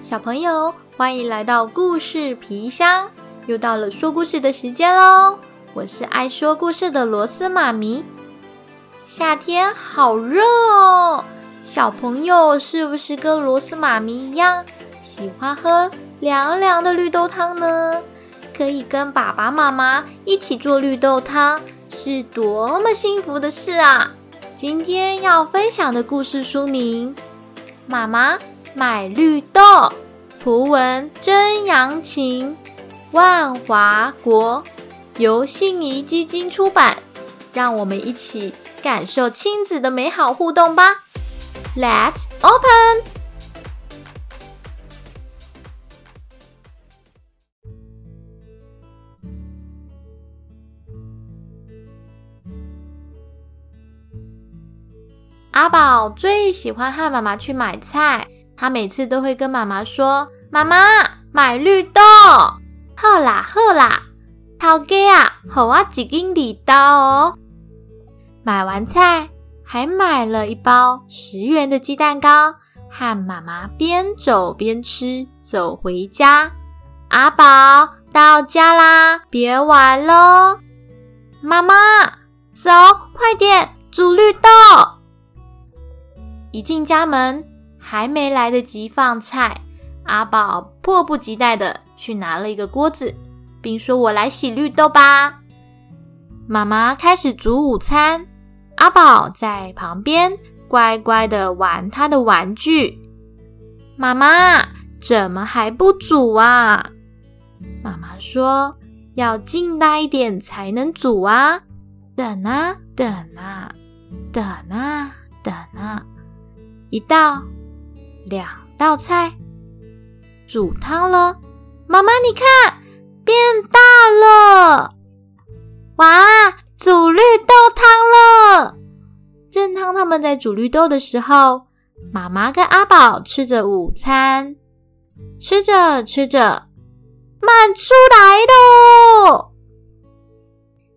小朋友，欢迎来到故事皮箱，又到了说故事的时间喽！我是爱说故事的螺丝妈咪。夏天好热哦，小朋友是不是跟螺丝妈咪一样，喜欢喝凉凉的绿豆汤呢？可以跟爸爸妈妈一起做绿豆汤，是多么幸福的事啊！今天要分享的故事书名《妈妈》。买绿豆，图文真阳晴，万华国由信宜基金出版。让我们一起感受亲子的美好互动吧。Let's open。阿宝最喜欢和妈妈去买菜。他每次都会跟妈妈说：“妈妈买绿豆，好啦好啦，涛哥啊，好啊几斤绿豆哦。”买完菜，还买了一包十元的鸡蛋糕，和妈妈边走边吃，走回家。阿宝到家啦，别玩喽！妈妈，走，快点煮绿豆。一进家门。还没来得及放菜，阿宝迫不及待的去拿了一个锅子，并说：“我来洗绿豆吧。”妈妈开始煮午餐，阿宝在旁边乖乖的玩他的玩具。妈妈怎么还不煮啊？妈妈说：“要静大一点才能煮啊！”等啊等啊等啊等啊，一到。两道菜，煮汤了。妈妈，你看，变大了！哇，煮绿豆汤了！正当他们在煮绿豆的时候，妈妈跟阿宝吃着午餐，吃着吃着，满出来喽！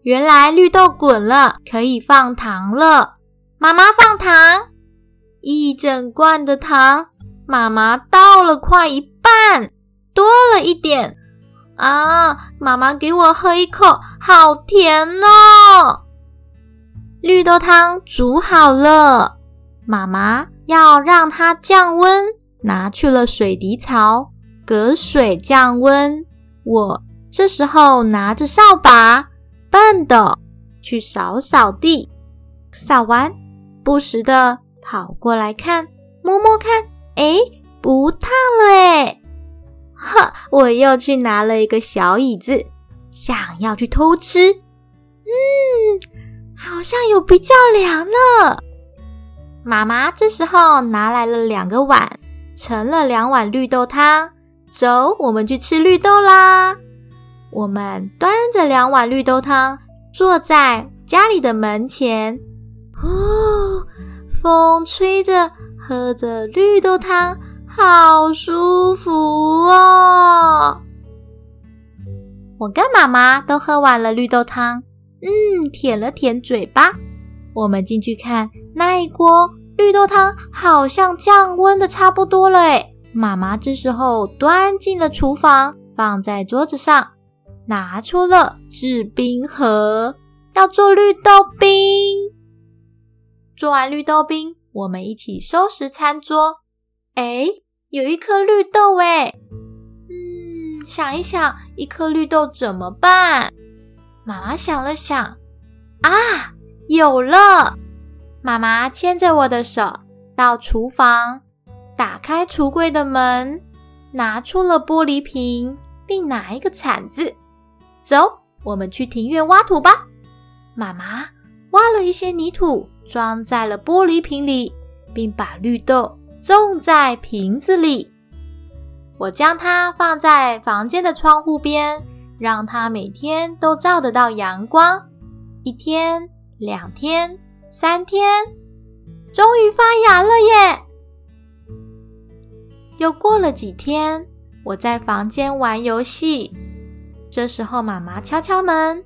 原来绿豆滚了，可以放糖了。妈妈放糖，一整罐的糖。妈妈倒了快一半，多了一点啊！妈妈给我喝一口，好甜哦！绿豆汤煮好了，妈妈要让它降温，拿去了水滴槽隔水降温。我这时候拿着扫把，笨的去扫扫地，扫完不时的跑过来看，摸摸看。哎，不烫了哎！哈，我又去拿了一个小椅子，想要去偷吃。嗯，好像有比较凉了。妈妈这时候拿来了两个碗，盛了两碗绿豆汤。走，我们去吃绿豆啦！我们端着两碗绿豆汤，坐在家里的门前。哦，风吹着。喝着绿豆汤，好舒服哦！我跟妈妈都喝完了绿豆汤，嗯，舔了舔嘴巴。我们进去看那一锅绿豆汤，好像降温的差不多了诶妈妈这时候端进了厨房，放在桌子上，拿出了制冰盒，要做绿豆冰。做完绿豆冰。我们一起收拾餐桌。哎，有一颗绿豆哎，嗯，想一想，一颗绿豆怎么办？妈妈想了想，啊，有了！妈妈牵着我的手到厨房，打开橱柜的门，拿出了玻璃瓶，并拿一个铲子。走，我们去庭院挖土吧。妈妈挖了一些泥土。装在了玻璃瓶里，并把绿豆种在瓶子里。我将它放在房间的窗户边，让它每天都照得到阳光。一天、两天、三天，终于发芽了耶！又过了几天，我在房间玩游戏，这时候妈妈敲敲门，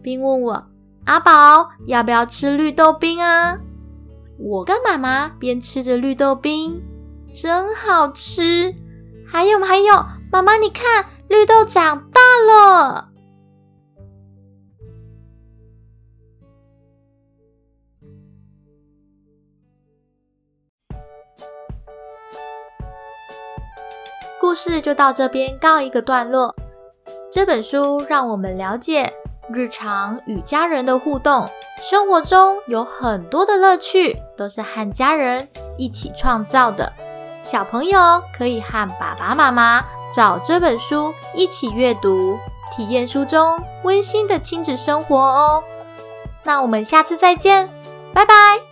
并问我。阿宝，要不要吃绿豆冰啊？我跟妈妈边吃着绿豆冰，真好吃，还有还有，妈妈你看，绿豆长大了。故事就到这边告一个段落。这本书让我们了解日常与家人的互动，生活中有很多的乐趣都是和家人一起创造的。小朋友可以和爸爸妈妈找这本书一起阅读，体验书中温馨的亲子生活哦。那我们下次再见，拜拜。